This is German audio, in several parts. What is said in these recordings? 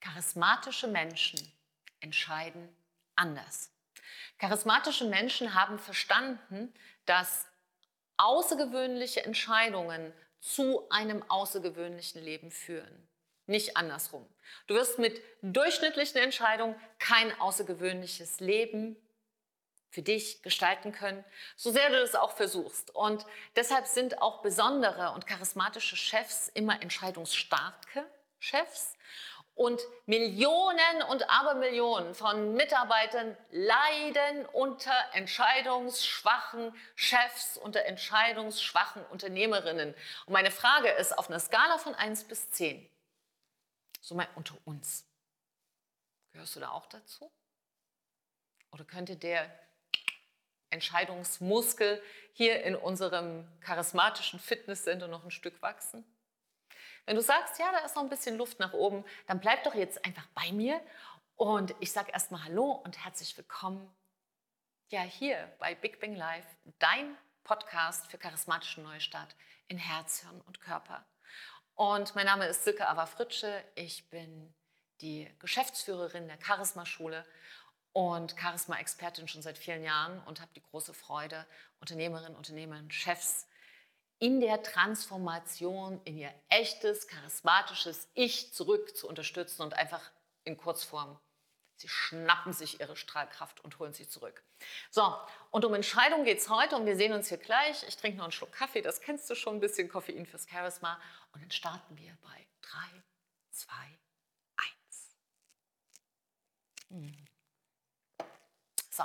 Charismatische Menschen entscheiden anders. Charismatische Menschen haben verstanden, dass außergewöhnliche Entscheidungen zu einem außergewöhnlichen Leben führen. Nicht andersrum. Du wirst mit durchschnittlichen Entscheidungen kein außergewöhnliches Leben für dich gestalten können, so sehr du das auch versuchst. Und deshalb sind auch besondere und charismatische Chefs immer entscheidungsstarke Chefs. Und Millionen und Abermillionen von Mitarbeitern leiden unter entscheidungsschwachen Chefs, unter entscheidungsschwachen Unternehmerinnen. Und meine Frage ist auf einer Skala von 1 bis 10, so mal unter uns, gehörst du da auch dazu? Oder könnte der Entscheidungsmuskel hier in unserem charismatischen Fitnesscenter noch ein Stück wachsen? Wenn du sagst, ja, da ist noch ein bisschen Luft nach oben, dann bleib doch jetzt einfach bei mir und ich sage erstmal Hallo und herzlich willkommen. Ja, hier bei Big Bang Live, dein Podcast für charismatischen Neustart in Herz, Hirn und Körper. Und mein Name ist Silke Ava Fritsche. Ich bin die Geschäftsführerin der Charisma-Schule und Charisma-Expertin schon seit vielen Jahren und habe die große Freude, Unternehmerinnen, Unternehmer, Chefs in der Transformation in ihr echtes, charismatisches Ich zurück zu unterstützen und einfach in Kurzform. Sie schnappen sich ihre Strahlkraft und holen sie zurück. So, und um Entscheidungen geht es heute und wir sehen uns hier gleich. Ich trinke noch einen Schluck Kaffee, das kennst du schon, ein bisschen Koffein fürs Charisma. Und dann starten wir bei 3, 2, 1. So,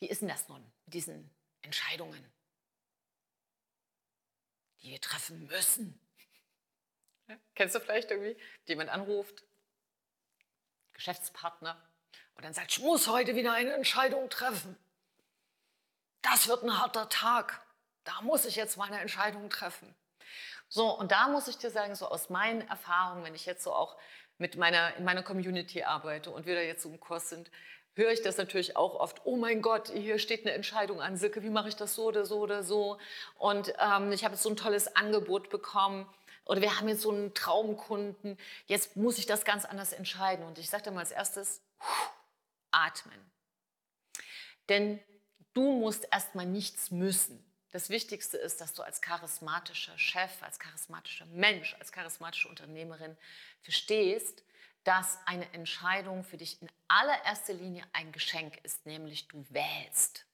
wie ist denn das nun mit diesen Entscheidungen, die wir treffen müssen? Ja, kennst du vielleicht irgendwie, jemand anruft, Geschäftspartner, und dann sagt, ich muss heute wieder eine Entscheidung treffen. Das wird ein harter Tag. Da muss ich jetzt meine Entscheidung treffen. So, und da muss ich dir sagen, so aus meinen Erfahrungen, wenn ich jetzt so auch mit meiner, in meiner Community arbeite und wir da jetzt so im Kurs sind, höre ich das natürlich auch oft, oh mein Gott, hier steht eine Entscheidung an, Silke, wie mache ich das so oder so oder so? Und ähm, ich habe jetzt so ein tolles Angebot bekommen oder wir haben jetzt so einen Traumkunden, jetzt muss ich das ganz anders entscheiden. Und ich sage dann mal als erstes, atmen. Denn du musst erstmal nichts müssen. Das Wichtigste ist, dass du als charismatischer Chef, als charismatischer Mensch, als charismatische Unternehmerin verstehst, dass eine Entscheidung für dich in allererster Linie ein Geschenk ist, nämlich du wählst.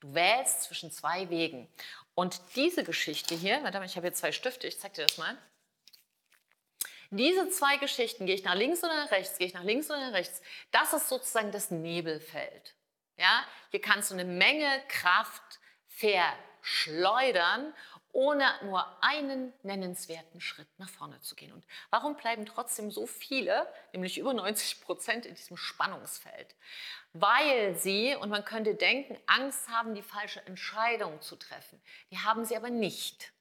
Du wählst zwischen zwei Wegen. Und diese Geschichte hier, warte mal, ich habe hier zwei Stifte, ich zeige dir das mal. Diese zwei Geschichten, gehe ich nach links oder nach rechts, gehe ich nach links oder nach rechts, das ist sozusagen das Nebelfeld. Ja? Hier kannst du eine Menge Kraft verschleudern ohne nur einen nennenswerten Schritt nach vorne zu gehen. Und warum bleiben trotzdem so viele, nämlich über 90 Prozent, in diesem Spannungsfeld? Weil sie, und man könnte denken, Angst haben, die falsche Entscheidung zu treffen. Die haben sie aber nicht.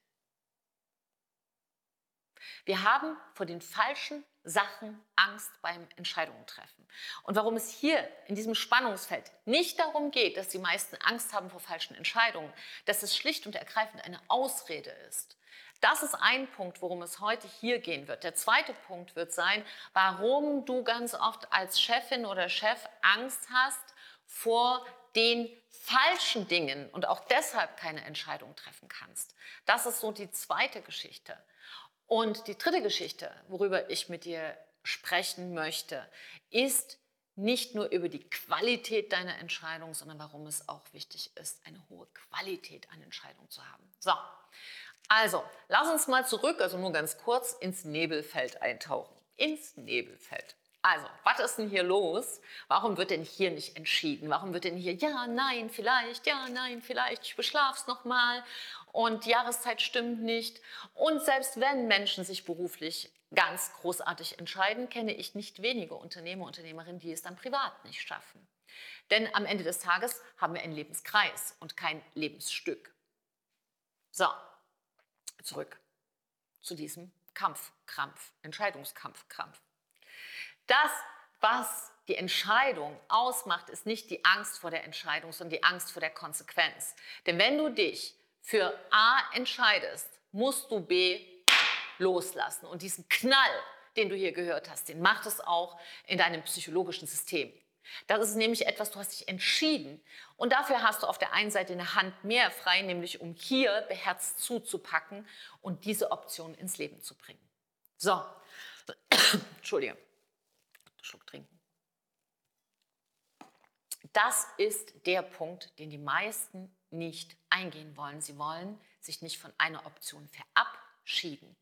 Wir haben vor den falschen Sachen Angst beim Entscheidungen treffen. Und warum es hier in diesem Spannungsfeld nicht darum geht, dass die meisten Angst haben vor falschen Entscheidungen, dass es schlicht und ergreifend eine Ausrede ist. Das ist ein Punkt, worum es heute hier gehen wird. Der zweite Punkt wird sein, warum du ganz oft als Chefin oder Chef Angst hast vor den falschen Dingen und auch deshalb keine Entscheidung treffen kannst. Das ist so die zweite Geschichte. Und die dritte Geschichte, worüber ich mit dir sprechen möchte, ist nicht nur über die Qualität deiner Entscheidung, sondern warum es auch wichtig ist, eine hohe Qualität an Entscheidungen zu haben. So, also lass uns mal zurück, also nur ganz kurz, ins Nebelfeld eintauchen. Ins Nebelfeld. Also, was ist denn hier los? Warum wird denn hier nicht entschieden? Warum wird denn hier ja, nein, vielleicht, ja, nein, vielleicht, ich beschlaf's nochmal und die Jahreszeit stimmt nicht. Und selbst wenn Menschen sich beruflich ganz großartig entscheiden, kenne ich nicht wenige Unternehmer, Unternehmerinnen, die es dann privat nicht schaffen. Denn am Ende des Tages haben wir einen Lebenskreis und kein Lebensstück. So, zurück zu diesem Kampfkrampf, Entscheidungskampfkrampf. Das, was die Entscheidung ausmacht, ist nicht die Angst vor der Entscheidung, sondern die Angst vor der Konsequenz. Denn wenn du dich für A entscheidest, musst du B loslassen. Und diesen Knall, den du hier gehört hast, den macht es auch in deinem psychologischen System. Das ist nämlich etwas, du hast dich entschieden. Und dafür hast du auf der einen Seite eine Hand mehr frei, nämlich um hier beherzt zuzupacken und diese Option ins Leben zu bringen. So, Entschuldige, Schluck trinken. Das ist der Punkt, den die meisten nicht eingehen wollen. Sie wollen sich nicht von einer Option verabschieden.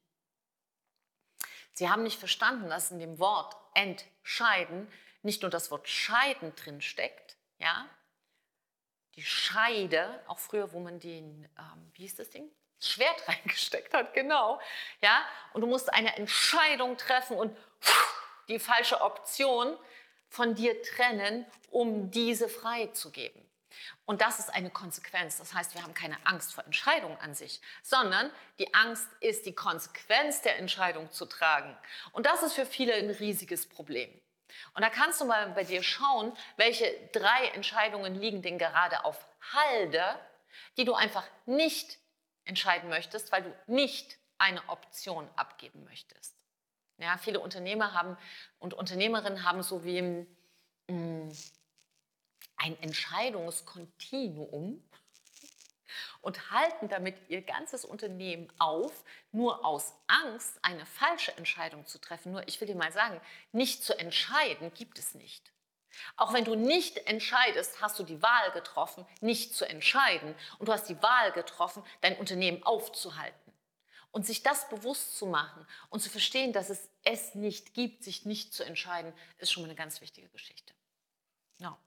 Sie haben nicht verstanden, dass in dem Wort entscheiden nicht nur das Wort scheiden drin steckt, ja, die Scheide, auch früher, wo man den, ähm, wie hieß das Ding? Schwert reingesteckt hat, genau, ja, und du musst eine Entscheidung treffen und die falsche Option von dir trennen, um diese freizugeben. Und das ist eine Konsequenz. Das heißt, wir haben keine Angst vor Entscheidungen an sich, sondern die Angst ist die Konsequenz der Entscheidung zu tragen. Und das ist für viele ein riesiges Problem. Und da kannst du mal bei dir schauen, welche drei Entscheidungen liegen denn gerade auf Halde, die du einfach nicht entscheiden möchtest, weil du nicht eine Option abgeben möchtest. Ja, viele Unternehmer haben und Unternehmerinnen haben so wie mh, mm, ein Entscheidungskontinuum und halten damit ihr ganzes Unternehmen auf, nur aus Angst, eine falsche Entscheidung zu treffen. Nur, ich will dir mal sagen, nicht zu entscheiden gibt es nicht. Auch wenn du nicht entscheidest, hast du die Wahl getroffen, nicht zu entscheiden. Und du hast die Wahl getroffen, dein Unternehmen aufzuhalten. Und sich das bewusst zu machen und zu verstehen, dass es es nicht gibt, sich nicht zu entscheiden, ist schon mal eine ganz wichtige Geschichte. Ja.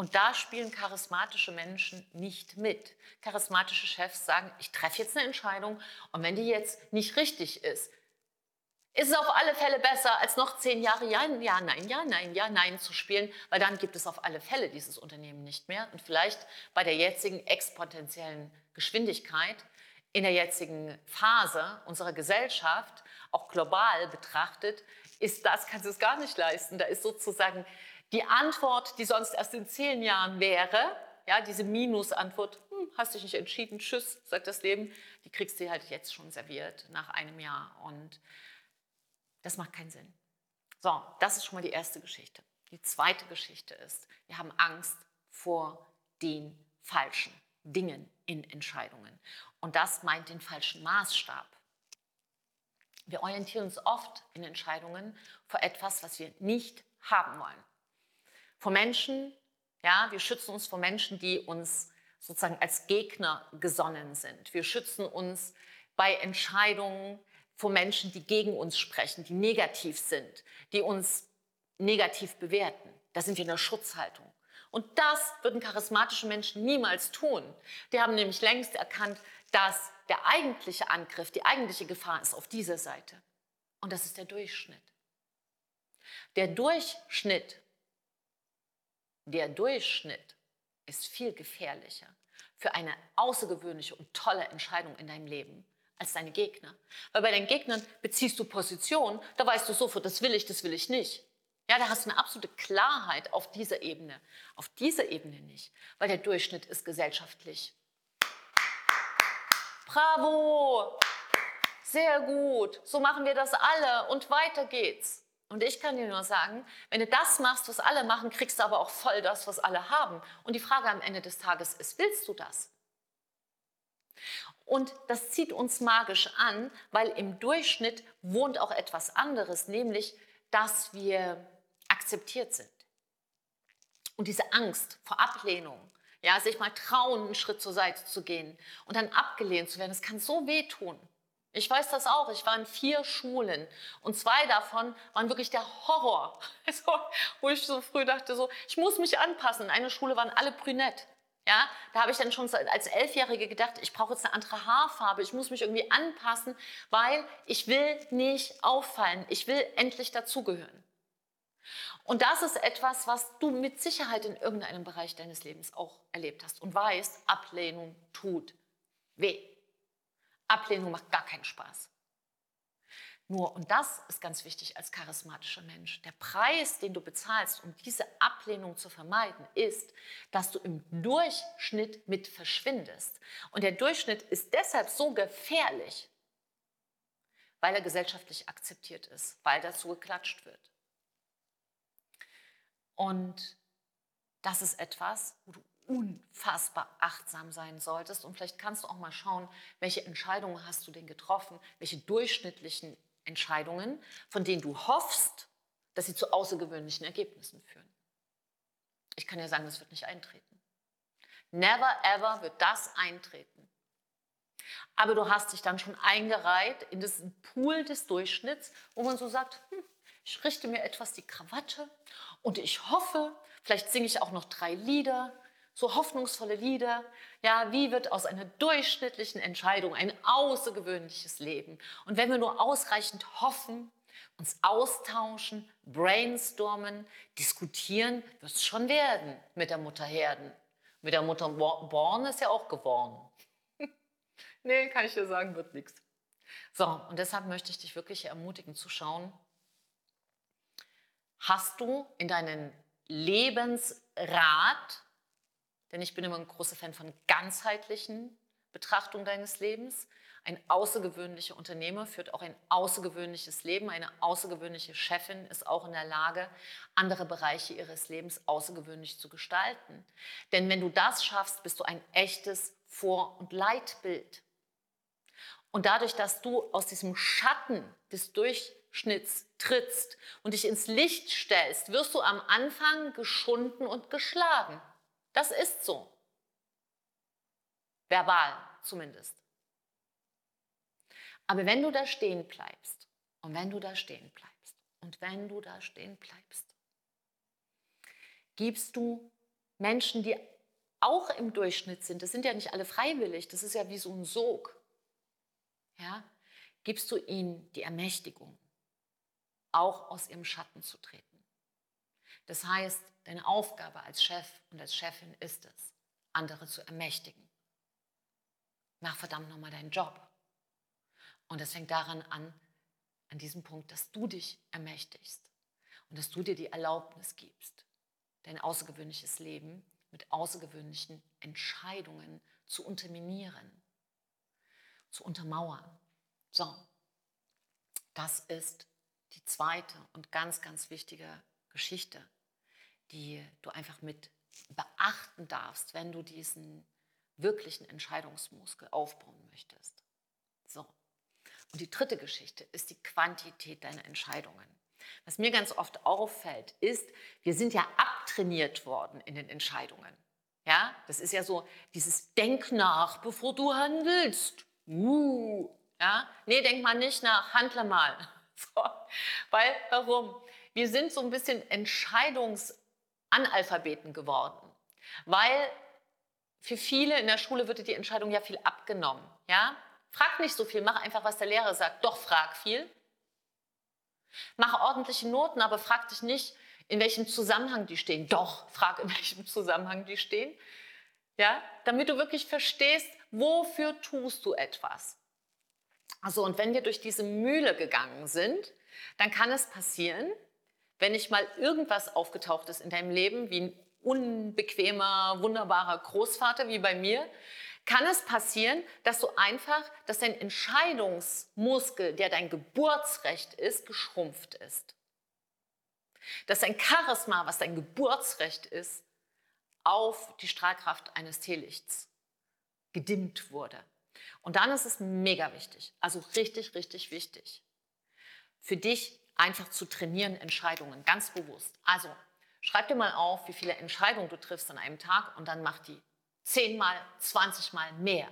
Und da spielen charismatische Menschen nicht mit. Charismatische Chefs sagen, ich treffe jetzt eine Entscheidung und wenn die jetzt nicht richtig ist, ist es auf alle Fälle besser, als noch zehn Jahre Ja, ja, Nein, Ja, Nein, Ja, Nein zu spielen, weil dann gibt es auf alle Fälle dieses Unternehmen nicht mehr. Und vielleicht bei der jetzigen exponentiellen Geschwindigkeit, in der jetzigen Phase unserer Gesellschaft, auch global betrachtet, ist das, kannst du es gar nicht leisten. Da ist sozusagen die Antwort, die sonst erst in zehn Jahren wäre, ja, diese Minus-Antwort, hm, hast dich nicht entschieden, tschüss, sagt das Leben, die kriegst du halt jetzt schon serviert nach einem Jahr. Und das macht keinen Sinn. So, das ist schon mal die erste Geschichte. Die zweite Geschichte ist, wir haben Angst vor den falschen Dingen in Entscheidungen. Und das meint den falschen Maßstab. Wir orientieren uns oft in Entscheidungen vor etwas, was wir nicht haben wollen vor Menschen, ja, wir schützen uns vor Menschen, die uns sozusagen als Gegner gesonnen sind. Wir schützen uns bei Entscheidungen vor Menschen, die gegen uns sprechen, die negativ sind, die uns negativ bewerten. Da sind wir in der Schutzhaltung. Und das würden charismatische Menschen niemals tun. Die haben nämlich längst erkannt, dass der eigentliche Angriff, die eigentliche Gefahr ist auf dieser Seite. Und das ist der Durchschnitt. Der Durchschnitt der Durchschnitt ist viel gefährlicher für eine außergewöhnliche und tolle Entscheidung in deinem Leben als deine Gegner. Weil bei deinen Gegnern beziehst du Position, da weißt du sofort, das will ich, das will ich nicht. Ja, da hast du eine absolute Klarheit auf dieser Ebene. Auf dieser Ebene nicht, weil der Durchschnitt ist gesellschaftlich. Bravo! Sehr gut. So machen wir das alle und weiter geht's. Und ich kann dir nur sagen, wenn du das machst, was alle machen, kriegst du aber auch voll das, was alle haben. Und die Frage am Ende des Tages ist, willst du das? Und das zieht uns magisch an, weil im Durchschnitt wohnt auch etwas anderes, nämlich, dass wir akzeptiert sind. Und diese Angst vor Ablehnung, ja, sich mal trauen, einen Schritt zur Seite zu gehen und dann abgelehnt zu werden, das kann so wehtun. Ich weiß das auch. Ich war in vier Schulen und zwei davon waren wirklich der Horror. Also, wo ich so früh dachte, so, ich muss mich anpassen. In einer Schule waren alle brünett. Ja, da habe ich dann schon als Elfjährige gedacht, ich brauche jetzt eine andere Haarfarbe, ich muss mich irgendwie anpassen, weil ich will nicht auffallen, ich will endlich dazugehören. Und das ist etwas, was du mit Sicherheit in irgendeinem Bereich deines Lebens auch erlebt hast und weißt, Ablehnung tut weh. Ablehnung macht gar keinen Spaß. Nur, und das ist ganz wichtig als charismatischer Mensch, der Preis, den du bezahlst, um diese Ablehnung zu vermeiden, ist, dass du im Durchschnitt mit verschwindest. Und der Durchschnitt ist deshalb so gefährlich, weil er gesellschaftlich akzeptiert ist, weil dazu geklatscht wird. Und das ist etwas, wo du unfassbar achtsam sein solltest. Und vielleicht kannst du auch mal schauen, welche Entscheidungen hast du denn getroffen, welche durchschnittlichen Entscheidungen, von denen du hoffst, dass sie zu außergewöhnlichen Ergebnissen führen. Ich kann ja sagen, das wird nicht eintreten. Never ever wird das eintreten. Aber du hast dich dann schon eingereiht in diesen Pool des Durchschnitts, wo man so sagt, hm, ich richte mir etwas die Krawatte und ich hoffe, vielleicht singe ich auch noch drei Lieder, so hoffnungsvolle Lieder. Ja, wie wird aus einer durchschnittlichen Entscheidung ein außergewöhnliches Leben? Und wenn wir nur ausreichend hoffen, uns austauschen, brainstormen, diskutieren, wird es schon werden mit der Mutter Herden. Mit der Mutter Born ist ja auch geworden. nee, kann ich dir sagen, wird nichts. So, und deshalb möchte ich dich wirklich ermutigen zu schauen, hast du in deinen Lebensrat, denn ich bin immer ein großer Fan von ganzheitlichen Betrachtung deines Lebens. Ein außergewöhnlicher Unternehmer führt auch ein außergewöhnliches Leben. Eine außergewöhnliche Chefin ist auch in der Lage, andere Bereiche ihres Lebens außergewöhnlich zu gestalten. Denn wenn du das schaffst, bist du ein echtes Vor- und Leitbild. Und dadurch, dass du aus diesem Schatten des Durchschnitts trittst und dich ins Licht stellst, wirst du am Anfang geschunden und geschlagen. Das ist so. Verbal zumindest. Aber wenn du da stehen bleibst und wenn du da stehen bleibst und wenn du da stehen bleibst, gibst du Menschen, die auch im Durchschnitt sind, das sind ja nicht alle freiwillig, das ist ja wie so ein Sog, ja, gibst du ihnen die Ermächtigung, auch aus ihrem Schatten zu treten. Das heißt, deine Aufgabe als Chef und als Chefin ist es, andere zu ermächtigen. Mach verdammt nochmal deinen Job. Und es fängt daran an, an diesem Punkt, dass du dich ermächtigst und dass du dir die Erlaubnis gibst, dein außergewöhnliches Leben mit außergewöhnlichen Entscheidungen zu unterminieren zu untermauern. So, das ist die zweite und ganz, ganz wichtige Geschichte, die du einfach mit beachten darfst, wenn du diesen wirklichen Entscheidungsmuskel aufbauen möchtest. So. Und die dritte Geschichte ist die Quantität deiner Entscheidungen. Was mir ganz oft auffällt, ist, wir sind ja abtrainiert worden in den Entscheidungen. Ja, das ist ja so dieses Denk nach, bevor du handelst. Uh, ja? Nee, denk mal nicht nach, handle mal. So. Weil, warum? Wir sind so ein bisschen Entscheidungsanalphabeten geworden. Weil für viele in der Schule dir die Entscheidung ja viel abgenommen. Ja? Frag nicht so viel, mach einfach, was der Lehrer sagt. Doch, frag viel. Mach ordentliche Noten, aber frag dich nicht, in welchem Zusammenhang die stehen. Doch, frag, in welchem Zusammenhang die stehen. Ja? Damit du wirklich verstehst, Wofür tust du etwas? Also, und wenn wir durch diese Mühle gegangen sind, dann kann es passieren, wenn nicht mal irgendwas aufgetaucht ist in deinem Leben, wie ein unbequemer, wunderbarer Großvater wie bei mir, kann es passieren, dass du einfach, dass dein Entscheidungsmuskel, der dein Geburtsrecht ist, geschrumpft ist. Dass dein Charisma, was dein Geburtsrecht ist, auf die Strahlkraft eines Teelichts gedimmt wurde. Und dann ist es mega wichtig, also richtig, richtig wichtig, für dich einfach zu trainieren Entscheidungen, ganz bewusst. Also schreib dir mal auf, wie viele Entscheidungen du triffst an einem Tag und dann mach die zehnmal, zwanzigmal mehr.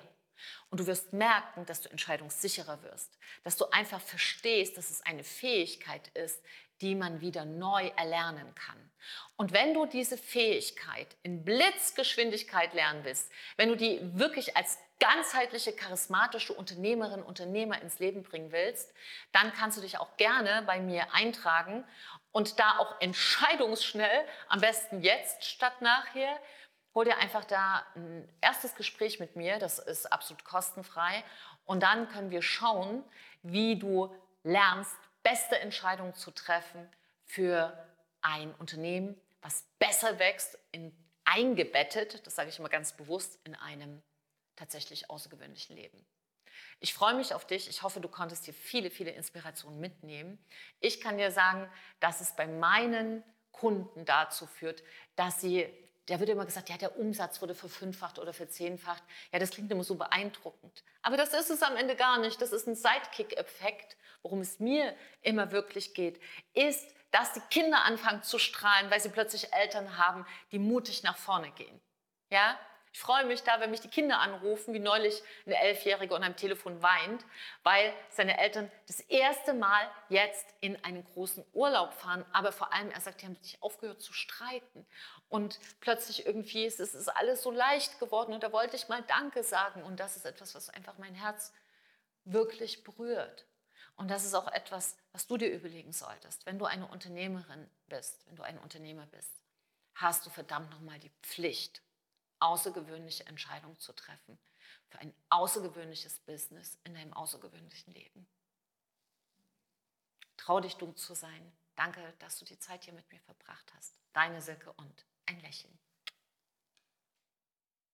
Und du wirst merken, dass du entscheidungssicherer wirst, dass du einfach verstehst, dass es eine Fähigkeit ist, die man wieder neu erlernen kann. Und wenn du diese Fähigkeit in Blitzgeschwindigkeit lernen willst, wenn du die wirklich als ganzheitliche, charismatische Unternehmerin, Unternehmer ins Leben bringen willst, dann kannst du dich auch gerne bei mir eintragen und da auch entscheidungsschnell, am besten jetzt statt nachher, hol dir einfach da ein erstes Gespräch mit mir, das ist absolut kostenfrei. Und dann können wir schauen, wie du lernst, beste Entscheidungen zu treffen für ein Unternehmen, was besser wächst, in, eingebettet, das sage ich immer ganz bewusst, in einem tatsächlich außergewöhnlichen Leben. Ich freue mich auf dich. Ich hoffe, du konntest dir viele, viele Inspirationen mitnehmen. Ich kann dir sagen, dass es bei meinen Kunden dazu führt, dass sie, da wird immer gesagt, ja, der Umsatz wurde verfünffacht oder verzehnfacht. Ja, das klingt immer so beeindruckend. Aber das ist es am Ende gar nicht. Das ist ein Sidekick-Effekt. Worum es mir immer wirklich geht, ist, dass die Kinder anfangen zu strahlen, weil sie plötzlich Eltern haben, die mutig nach vorne gehen. Ja? Ich freue mich da, wenn mich die Kinder anrufen, wie neulich eine Elfjährige und am Telefon weint, weil seine Eltern das erste Mal jetzt in einen großen Urlaub fahren. Aber vor allem, er sagt, die haben nicht aufgehört zu streiten. Und plötzlich irgendwie ist es ist alles so leicht geworden. Und da wollte ich mal Danke sagen. Und das ist etwas, was einfach mein Herz wirklich berührt. Und das ist auch etwas, was du dir überlegen solltest. Wenn du eine Unternehmerin bist, wenn du ein Unternehmer bist, hast du verdammt nochmal die Pflicht, außergewöhnliche Entscheidungen zu treffen für ein außergewöhnliches Business in deinem außergewöhnlichen Leben. Trau dich, du zu sein. Danke, dass du die Zeit hier mit mir verbracht hast. Deine Silke und ein Lächeln.